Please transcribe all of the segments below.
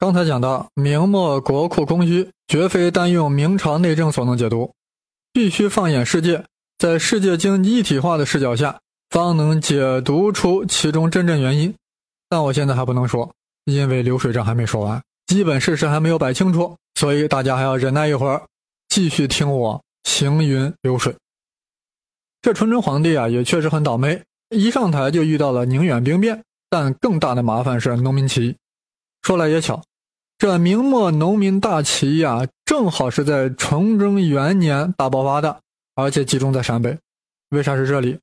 刚才讲到，明末国库空虚，绝非单用明朝内政所能解读，必须放眼世界，在世界经济一体化的视角下，方能解读出其中真正原因。但我现在还不能说，因为流水账还没说完，基本事实还没有摆清楚，所以大家还要忍耐一会儿，继续听我行云流水。这纯真皇帝啊，也确实很倒霉，一上台就遇到了宁远兵变，但更大的麻烦是农民起义。说来也巧。这明末农民大起义啊，正好是在崇祯元年大爆发的，而且集中在陕北。为啥是这里？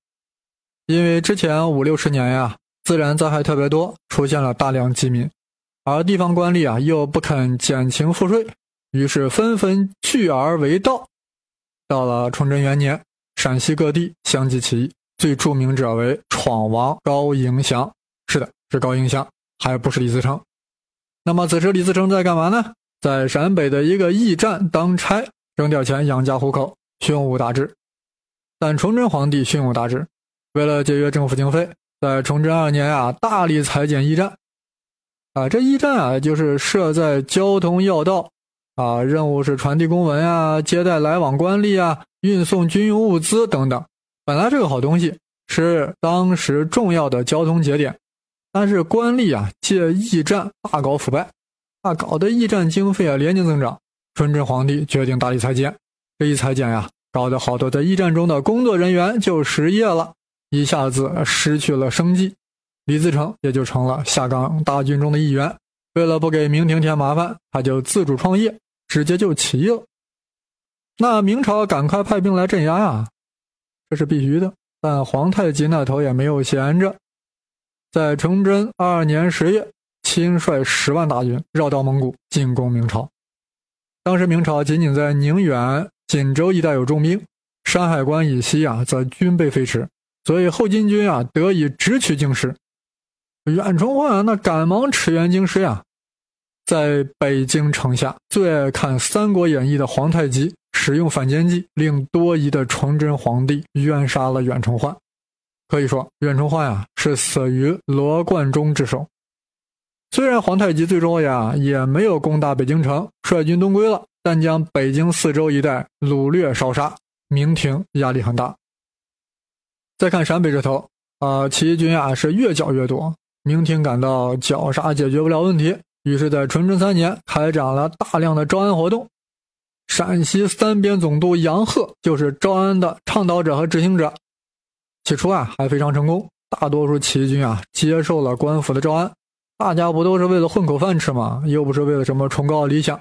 因为之前五六十年呀，自然灾害特别多，出现了大量饥民，而地方官吏啊又不肯减轻赋税，于是纷纷聚而为盗。到了崇祯元年，陕西各地相继起义，最著名者为闯王高迎祥。是的，是高迎祥，还不是李自成。那么此时李自成在干嘛呢？在陕北的一个驿站当差，挣点钱养家糊口，胸无大志。但崇祯皇帝胸无大志，为了节约政府经费，在崇祯二年啊，大力裁减驿站。啊，这驿站啊，就是设在交通要道，啊，任务是传递公文啊，接待来往官吏啊，运送军用物资等等。本来是个好东西，是当时重要的交通节点。但是官吏啊，借驿站大搞腐败，啊，搞得驿站经费啊连年增长。崇祯皇帝决定大力裁减，这一裁减呀，搞得好多在驿站中的工作人员就失业了，一下子失去了生计。李自成也就成了下岗大军中的一员。为了不给明廷添麻烦，他就自主创业，直接就起义了。那明朝赶快派兵来镇压呀，这是必须的。但皇太极那头也没有闲着。在崇祯二年十月，亲率十万大军绕道蒙古进攻明朝。当时明朝仅仅在宁远、锦州一带有重兵，山海关以西啊则军备废弛，所以后金军啊得以直取京师。远崇焕啊那赶忙驰援京师呀，在北京城下最爱看《三国演义》的皇太极使用反间计，令多疑的崇祯皇帝冤杀了远崇焕。可以说，远崇焕呀是死于罗贯中之手。虽然皇太极最终呀也没有攻打北京城，率军东归了，但将北京四周一带掳掠烧杀，明廷压力很大。再看陕北这头，啊，起义军啊是越剿越多，明廷感到绞杀解决不了问题，于是，在崇祯三年开展了大量的招安活动。陕西三边总督杨鹤就是招安的倡导者和执行者。起初啊，还非常成功，大多数起义军啊接受了官府的招安，大家不都是为了混口饭吃吗？又不是为了什么崇高理想。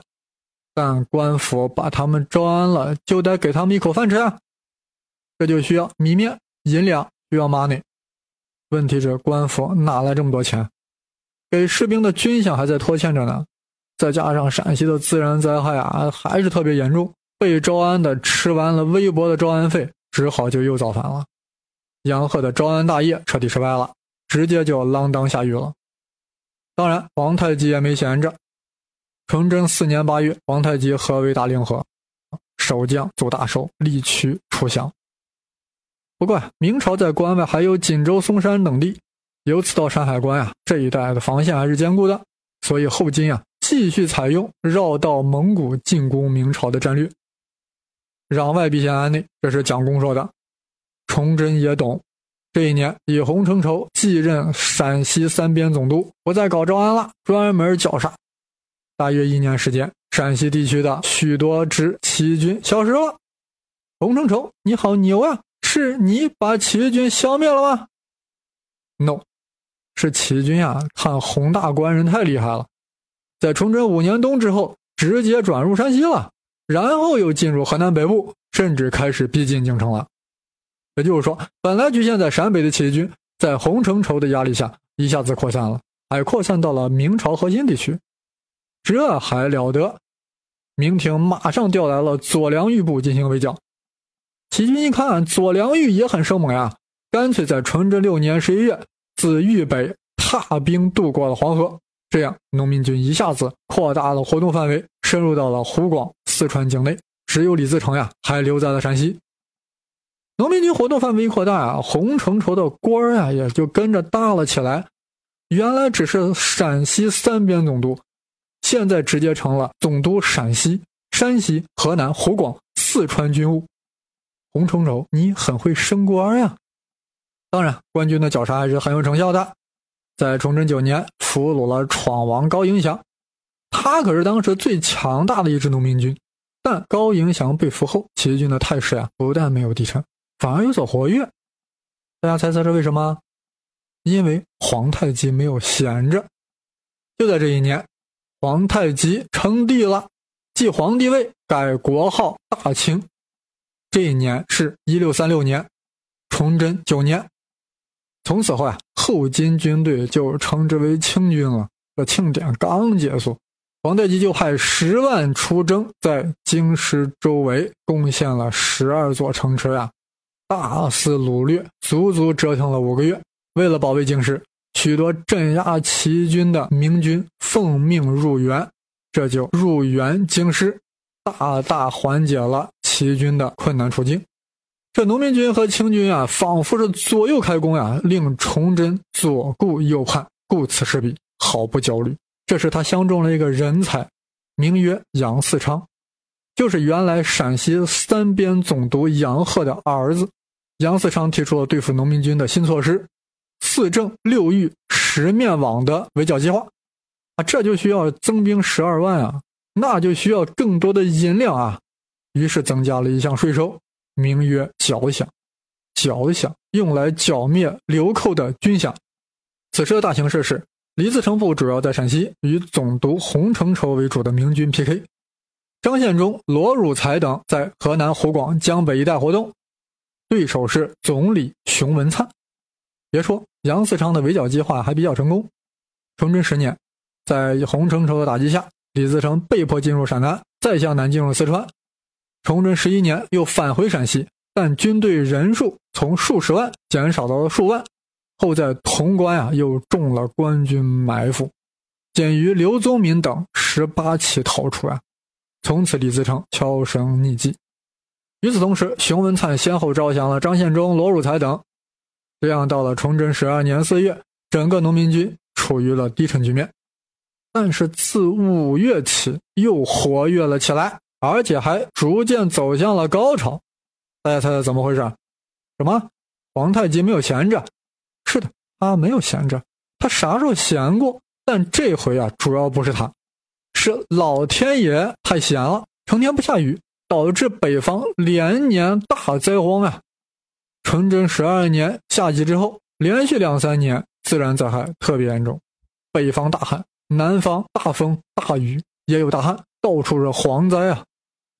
但官府把他们招安了，就得给他们一口饭吃，这就需要米面银两，需要 money。问题是官府哪来这么多钱？给士兵的军饷还在拖欠着呢，再加上陕西的自然灾害啊还是特别严重，被招安的吃完了微薄的招安费，只好就又造反了。杨鹤的招安大业彻底失败了，直接就锒铛下狱了。当然，皇太极也没闲着。崇祯四年八月，皇太极合围大令河，守将祖大寿力驱出降。不过，明朝在关外还有锦州、松山等地，由此到山海关啊这一带的防线还是坚固的，所以后金啊继续采用绕道蒙古进攻明朝的战略。攘外必先安内，这是蒋公说的。崇祯也懂，这一年以洪承畴继任陕西三边总督，不再搞招安了，专门绞杀。大约一年时间，陕西地区的许多支起义军消失了。洪承畴，你好牛啊！是你把起义军消灭了吗？No，是起义军啊！看洪大官人太厉害了，在崇祯五年冬之后，直接转入山西了，然后又进入河南北部，甚至开始逼近京城了。也就是说，本来局限在陕北的起义军，在洪承畴的压力下，一下子扩散了，还扩散到了明朝核心地区。这还了得！明廷马上调来了左良玉部进行围剿。起义军一看左良玉也很生猛呀，干脆在崇祯六年十一月自豫北踏兵渡过了黄河。这样，农民军一下子扩大了活动范围，深入到了湖广、四川境内。只有李自成呀，还留在了山西。农民军活动范围扩大啊，洪承畴的官儿啊也就跟着大了起来。原来只是陕西三边总督，现在直接成了总督陕西、山西、河南、湖广、四川军务。洪承畴，你很会升官呀！当然，官军的绞杀还是很有成效的。在崇祯九年，俘虏了闯王高迎祥，他可是当时最强大的一支农民军。但高迎祥被俘后，起义军的态势呀，不但没有低沉，反而有所活跃。大家猜测是为什么？因为皇太极没有闲着。就在这一年，皇太极称帝了，继皇帝位，改国号大清。这一年是一六三六年，崇祯九年。从此后啊，后金军队就称之为清军了。这庆典刚结束，皇太极就派十万出征，在京师周围攻陷了十二座城池呀，大肆掳掠，足足折腾了五个月。为了保卫京师，许多镇压齐军的明军奉命入援，这就入援京师，大大缓解了。齐军的困难处境，这农民军和清军啊，仿佛是左右开弓呀，令崇祯左顾右盼，顾此失彼，毫不焦虑。这时他相中了一个人才，名曰杨嗣昌，就是原来陕西三边总督杨鹤的儿子。杨嗣昌提出了对付农民军的新措施——四正六御十面网的围剿计划。啊，这就需要增兵十二万啊，那就需要更多的银两啊。于是增加了一项税收，名曰剿饷。剿饷用来剿灭流寇的军饷。此时的大形势是，李自成部主要在陕西与总督洪承畴为主的明军 PK，张献忠、罗汝才等在河南、湖广、江北一带活动，对手是总理熊文灿。别说杨嗣昌的围剿计划还比较成功。崇祯十年，在洪承畴的打击下，李自成被迫进入陕南，再向南进入四川。崇祯十一年，又返回陕西，但军队人数从数十万减少到了数万。后在潼关啊，又中了官军埋伏，仅余刘宗敏等十八骑逃出啊。从此，李自成销声匿迹。与此同时，熊文灿先后招降了张献忠、罗汝才等。这样，到了崇祯十二年四月，整个农民军处于了低沉局面。但是自五月起，又活跃了起来。而且还逐渐走向了高潮，大家猜猜怎么回事？什么？皇太极没有闲着？是的，他没有闲着，他啥时候闲过？但这回啊，主要不是他，是老天爷太闲了，成天不下雨，导致北方连年大灾荒啊！崇祯十二年夏季之后，连续两三年自然灾害特别严重，北方大旱，南方大风大雨，也有大旱，到处是蝗灾啊！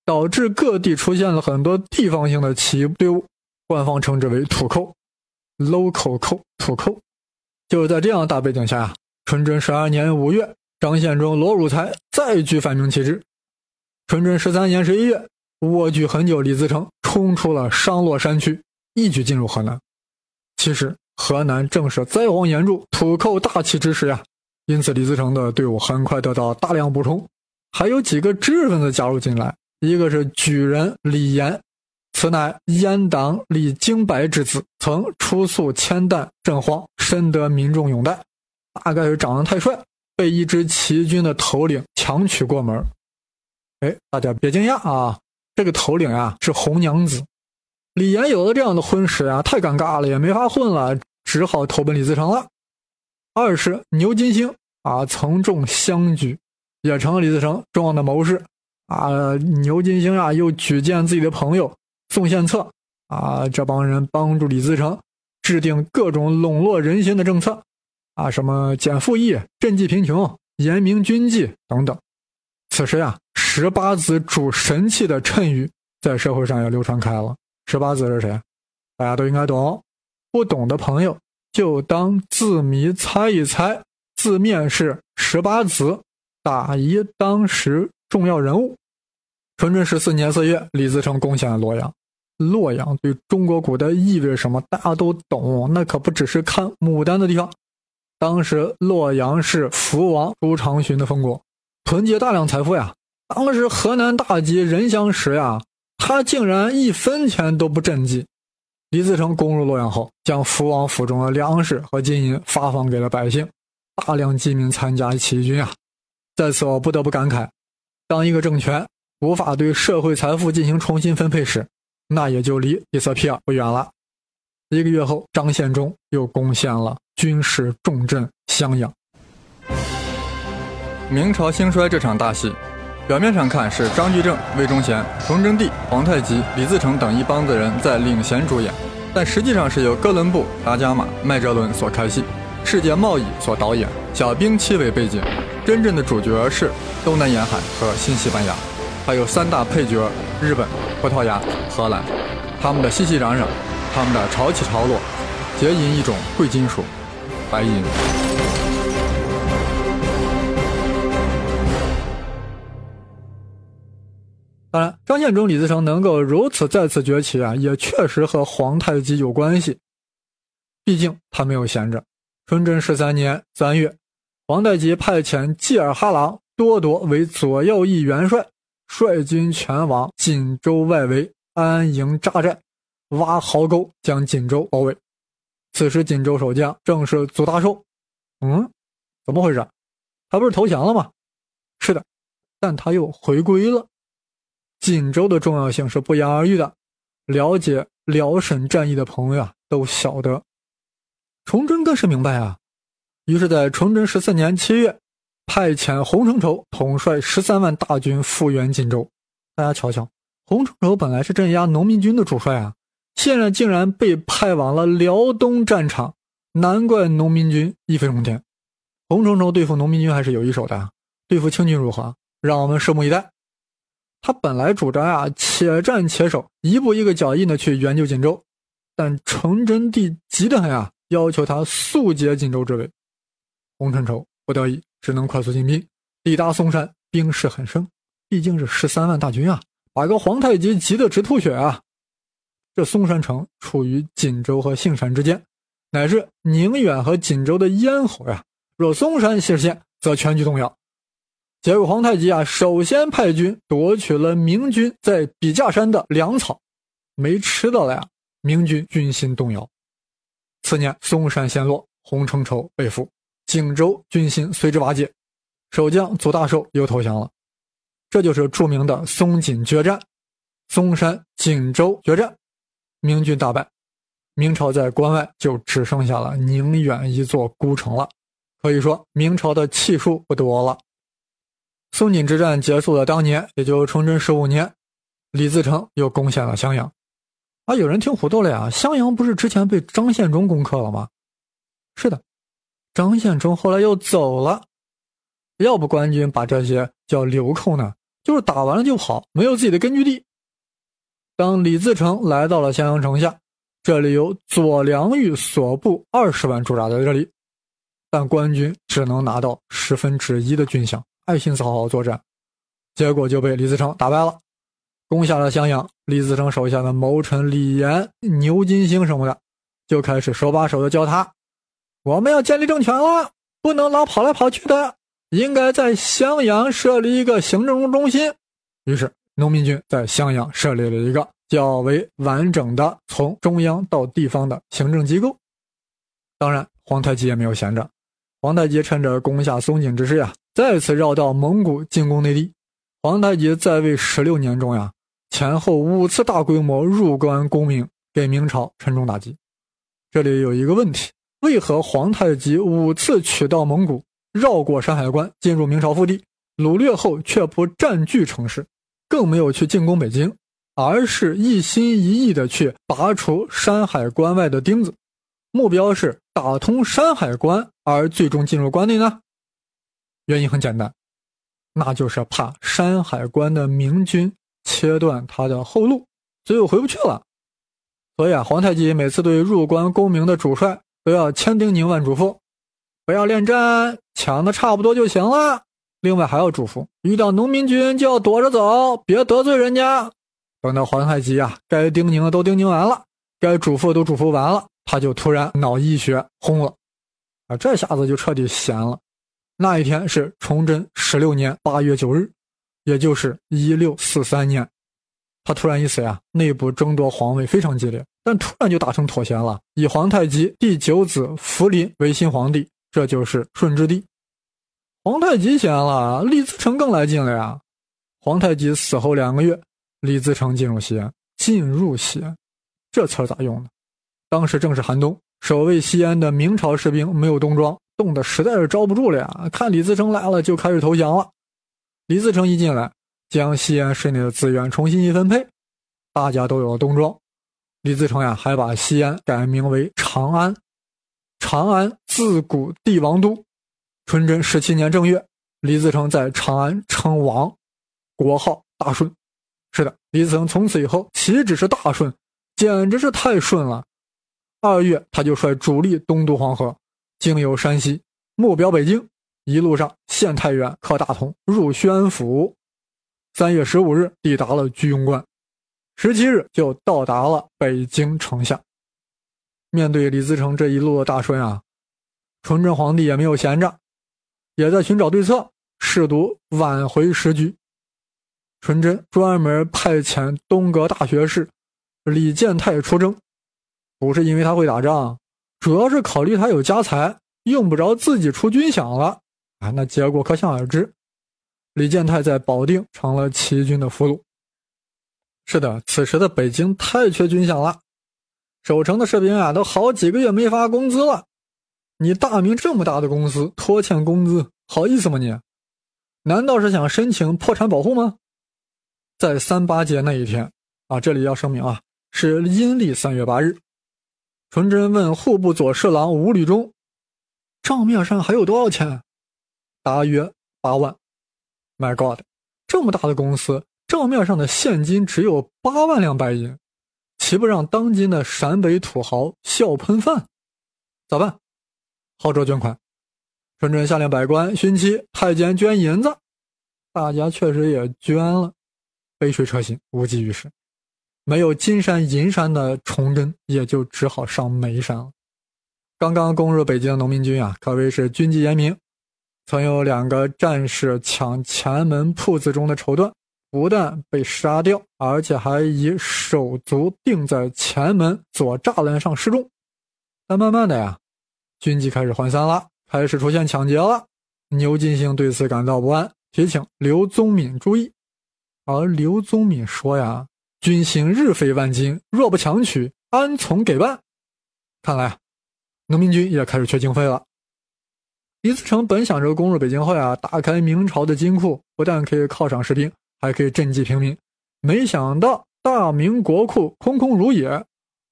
导致各地出现了很多地方性的起丢，官方称之为土寇，local 寇土寇。就是在这样大背景下呀，崇祯十二年五月，张献忠、罗汝才再举反明旗帜。崇祯十三年十一月，蜗居很久李自成冲出了商洛山区，一举进入河南。其实河南正是灾荒严重、土寇大起之时呀，因此李自成的队伍很快得到大量补充，还有几个知识分子加入进来。一个是举人李严，此乃阉党李经白之子，曾出宿千担镇荒，深得民众拥戴。大概是长得太帅，被一支起义军的头领强娶过门。哎，大家别惊讶啊，这个头领呀是红娘子。李严有了这样的婚史呀，太尴尬了，也没法混了，只好投奔李自成了。二是牛金星啊，曾中乡举，也成了李自成重要的谋士。啊，牛金星啊，又举荐自己的朋友宋献策啊，这帮人帮助李自成制定各种笼络人心的政策啊，什么减赋役、赈济贫穷、严明军纪等等。此时呀，十八子主神器的谶语在社会上也流传开了。十八子是谁？大家都应该懂，不懂的朋友就当字谜猜一猜。字面是十八子，打一当时。重要人物，崇祯十四年四月，李自成攻陷了洛阳。洛阳对中国古代意味着什么？大家都懂，那可不只是看牡丹的地方。当时洛阳是福王朱常洵的封国，囤积大量财富呀。当时河南大吉，人相食呀，他竟然一分钱都不赈济。李自成攻入洛阳后，将福王府中的粮食和金银发放给了百姓，大量饥民参加起义军啊。在此我不得不感慨，当一个政权无法对社会财富进行重新分配时，那也就离迪斯皮尔不远了。一个月后，张献忠又攻陷了军事重镇襄阳。明朝兴衰这场大戏，表面上看是张居正、魏忠贤、崇祯帝、皇太极、李自成等一帮子人在领衔主演，但实际上是由哥伦布、达伽马、麦哲伦所开戏，世界贸易所导演，小兵器为背景，真正的主角是东南沿海和新西班牙，还有三大配角日本、葡萄牙、荷兰，他们的熙熙攘攘。他们的潮起潮落，皆因一种贵金属——白银。当然，张献忠、李自成能够如此再次崛起啊，也确实和皇太极有关系。毕竟他没有闲着。崇祯十三年三月，皇太极派遣济尔哈朗多铎为左右翼元帅，率军前往锦州外围安营扎寨。挖壕沟，将锦州包围。此时，锦州守将正是祖大寿。嗯，怎么回事？他不是投降了吗？是的，但他又回归了。锦州的重要性是不言而喻的。了解辽沈战役的朋友啊，都晓得。崇祯更是明白啊。于是，在崇祯十四年七月，派遣洪承畴统帅十三万大军复原锦州。大家瞧瞧，洪承畴本来是镇压农民军的主帅啊。现在竟然被派往了辽东战场，难怪农民军一飞冲天。洪承畴对付农民军还是有一手的，对付清军如何？让我们拭目以待。他本来主张啊，且战且守，一步一个脚印的去援救锦州，但崇祯帝急得很啊，要求他速解锦州之围。洪承畴不得已，只能快速进兵，抵达嵩山，兵势很盛，毕竟是十三万大军啊，把个皇太极急得直吐血啊。这嵩山城处于锦州和杏山之间，乃至宁远和锦州的咽喉呀。若嵩山失陷，则全局动摇。结果皇太极啊，首先派军夺取了明军在笔架山的粮草，没吃的了呀，明军军心动摇。次年，嵩山陷落，洪承畴被俘，锦州军心随之瓦解，守将祖大寿又投降了。这就是著名的松锦决战，嵩山锦州决战。明军大败，明朝在关外就只剩下了宁远一座孤城了。可以说，明朝的气数不多了。松锦之战结束的当年，也就崇祯十五年，李自成又攻陷了襄阳。啊，有人听糊涂了呀？襄阳不是之前被张献忠攻克了吗？是的，张献忠后来又走了。要不官军把这些叫流寇呢？就是打完了就跑，没有自己的根据地。当李自成来到了襄阳城下，这里有左良玉所部二十万驻扎在这里，但官军只能拿到十分之一的军饷，爱心思好好作战，结果就被李自成打败了，攻下了襄阳。李自成手下的谋臣李严、牛金星什么的，就开始手把手的教他：我们要建立政权了，不能老跑来跑去的，应该在襄阳设立一个行政中心。于是。农民军在襄阳设立了一个较为完整的从中央到地方的行政机构。当然，皇太极也没有闲着。皇太极趁着攻下松锦之势呀，再次绕道蒙古进攻内地。皇太极在位十六年中呀，前后五次大规模入关攻明，给明朝沉重打击。这里有一个问题：为何皇太极五次取道蒙古，绕过山海关进入明朝腹地，掳掠后却不占据城市？更没有去进攻北京，而是一心一意的去拔除山海关外的钉子，目标是打通山海关，而最终进入关内呢？原因很简单，那就是怕山海关的明军切断他的后路，所以我回不去了。所以啊，皇太极每次对入关攻明的主帅都要千叮咛万嘱咐，不要恋战，抢的差不多就行了。另外还要嘱咐，遇到农民军就要躲着走，别得罪人家。等到皇太极啊，该叮咛的都叮咛完了，该嘱咐都嘱咐完了，他就突然脑溢血轰了，啊，这下子就彻底闲了。那一天是崇祯十六年八月九日，也就是一六四三年，他突然一死呀，内部争夺皇位非常激烈，但突然就达成妥协了，以皇太极第九子福临为新皇帝，这就是顺治帝。皇太极先了，李自成更来劲了呀。皇太极死后两个月，李自成进入西安。进入西安，这词儿咋用的？当时正是寒冬，守卫西安的明朝士兵没有冬装，冻得实在是招不住了呀。看李自成来了，就开始投降了。李自成一进来，将西安市内的资源重新一分配，大家都有了冬装。李自成呀，还把西安改名为长安。长安自古帝王都。纯真十七年正月，李自成在长安称王，国号大顺。是的，李自成从此以后岂止是大顺，简直是太顺了。二月，他就率主力东渡黄河，经由山西，目标北京。一路上陷太原，克大同，入宣府。三月十五日抵达了居庸关。十七日就到达了北京城下。面对李自成这一路的大顺啊，纯真皇帝也没有闲着，也在寻找对策，试图挽回时局。纯真专门派遣东阁大学士李建泰出征，不是因为他会打仗，主要是考虑他有家财，用不着自己出军饷了。啊，那结果可想而知，李建泰在保定成了齐军的俘虏。是的，此时的北京太缺军饷了，守城的士兵啊，都好几个月没发工资了。你大明这么大的公司拖欠工资，好意思吗你？难道是想申请破产保护吗？在三八节那一天啊，这里要声明啊，是阴历三月八日。纯真问户部左侍郎吴履中，账面上还有多少钱？大约八万。My God，这么大的公司！账面上的现金只有八万两白银，岂不让当今的陕北土豪笑喷饭？咋办？号召捐款。纯真下令百官、勋戚、太监捐银子，大家确实也捐了。杯水车薪，无济于事。没有金山银山的崇祯，也就只好上煤山了。刚刚攻入北京的农民军啊，可谓是军纪严明，曾有两个战士抢前门铺子中的绸缎。不但被杀掉，而且还以手足钉在前门左栅栏上示众。但慢慢的呀，军纪开始涣散了，开始出现抢劫了。牛金星对此感到不安，提醒刘宗敏注意。而刘宗敏说呀：“军心日费万金，若不强取，安从给办？”看来，农民军也开始缺经费了。李自成本想着攻入北京后呀，打开明朝的金库，不但可以犒赏士兵。还可以赈济平民，没想到大明国库空空如也，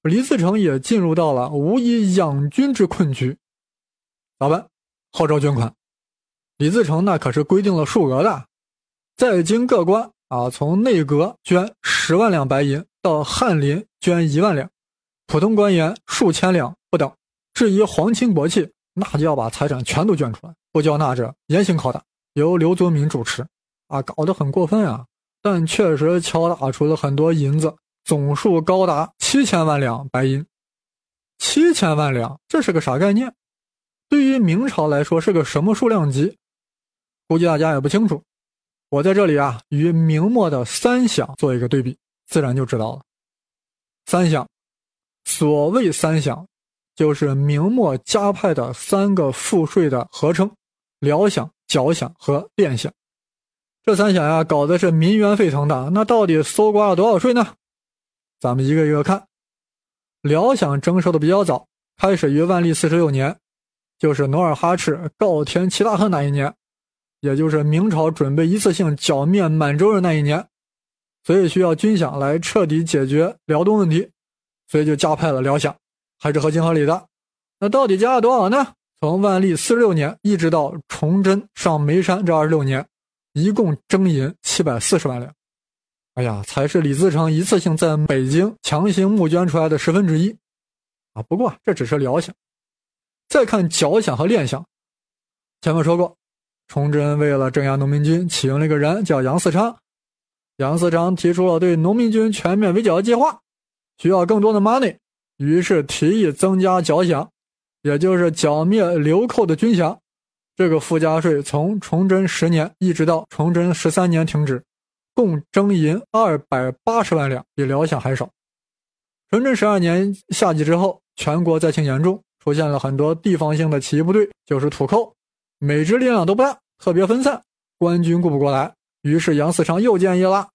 李自成也进入到了无以养军之困局。咋办？号召捐款。李自成那可是规定了数额的，在京各官啊，从内阁捐十万两白银到翰林捐一万两，普通官员数千两不等。至于皇亲国戚，那就要把财产全都捐出来，不交纳者严刑拷打，由刘宗敏主持。啊，搞得很过分啊！但确实敲打出了很多银子，总数高达七千万两白银。七千万两，这是个啥概念？对于明朝来说是个什么数量级？估计大家也不清楚。我在这里啊，与明末的三饷做一个对比，自然就知道了。三饷，所谓三饷，就是明末加派的三个赋税的合称：辽饷、缴饷和练饷。这三饷呀，搞的是民怨沸腾的。那到底搜刮了多少税呢？咱们一个一个看。辽饷征收的比较早，开始于万历四十六年，就是努尔哈赤告天齐大恨那一年，也就是明朝准备一次性剿灭满洲人那一年，所以需要军饷来彻底解决辽东问题，所以就加派了辽饷，还是合情合理的。那到底加了多少呢？从万历四十六年一直到崇祯上煤山这二十六年。一共征银七百四十万两，哎呀，才是李自成一次性在北京强行募捐出来的十分之一，啊！不过这只是辽饷，再看缴饷和练饷。前面说过，崇祯为了镇压农民军，启用了一个人叫杨嗣昌。杨嗣昌提出了对农民军全面围剿的计划，需要更多的 money，于是提议增加缴饷，也就是剿灭流寇的军饷。这个附加税从崇祯十年一直到崇祯十三年停止，共征银二百八十万两，比辽饷还少。崇祯十二年夏季之后，全国灾情严重，出现了很多地方性的起义部队，就是土寇，每支力量都不大，特别分散，官军顾不过来。于是杨嗣昌又建议了，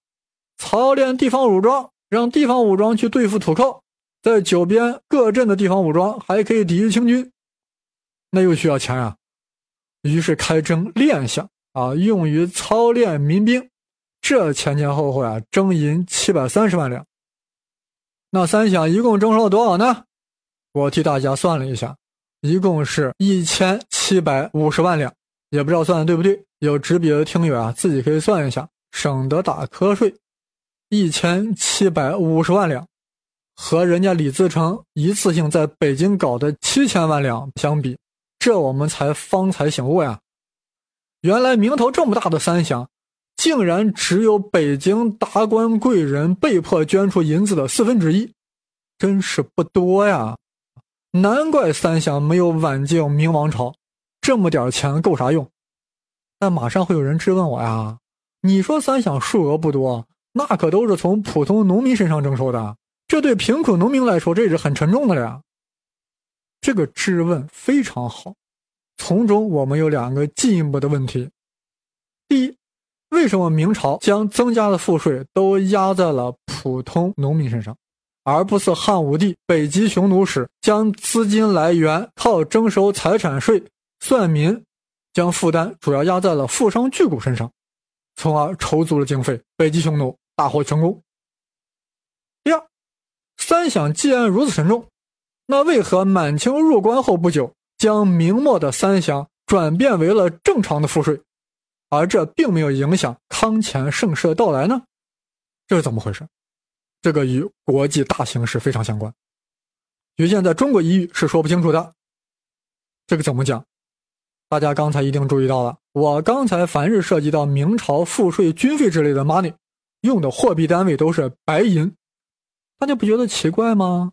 操练地方武装，让地方武装去对付土寇，在九边各镇的地方武装还可以抵御清军。那又需要钱啊，于是开征练饷啊，用于操练民兵。这前前后后啊，征银七百三十万两。那三饷一共征收了多少呢？我替大家算了一下，一共是一千七百五十万两。也不知道算的对不对，有执笔的听友啊，自己可以算一下，省得打瞌睡。一千七百五十万两，和人家李自成一次性在北京搞的七千万两相比，这我们才方才醒悟呀！原来名头这么大的三饷，竟然只有北京达官贵人被迫捐出银子的四分之一，真是不多呀！难怪三饷没有挽救明王朝。这么点钱够啥用？但马上会有人质问我呀！你说三饷数额不多，那可都是从普通农民身上征收的，这对贫苦农民来说，这是很沉重的了呀。这个质问非常好，从中我们有两个进一步的问题：第一，为什么明朝将增加的赋税都压在了普通农民身上，而不是汉武帝北极匈奴时将资金来源靠征收财产税？算民将负担主要压在了富商巨贾身上，从而筹足了经费，北极匈奴大获成功。第二，三饷既然如此沉重，那为何满清入关后不久，将明末的三饷转变为了正常的赋税，而这并没有影响康乾盛世的到来呢？这是怎么回事？这个与国际大形势非常相关，局限在中国一隅是说不清楚的。这个怎么讲？大家刚才一定注意到了，我刚才凡是涉及到明朝赋税、军费之类的 money，用的货币单位都是白银，大家不觉得奇怪吗？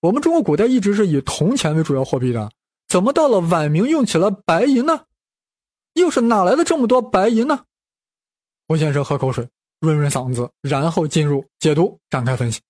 我们中国古代一直是以铜钱为主要货币的，怎么到了晚明用起了白银呢？又是哪来的这么多白银呢？胡先生喝口水，润润嗓子，然后进入解读，展开分析。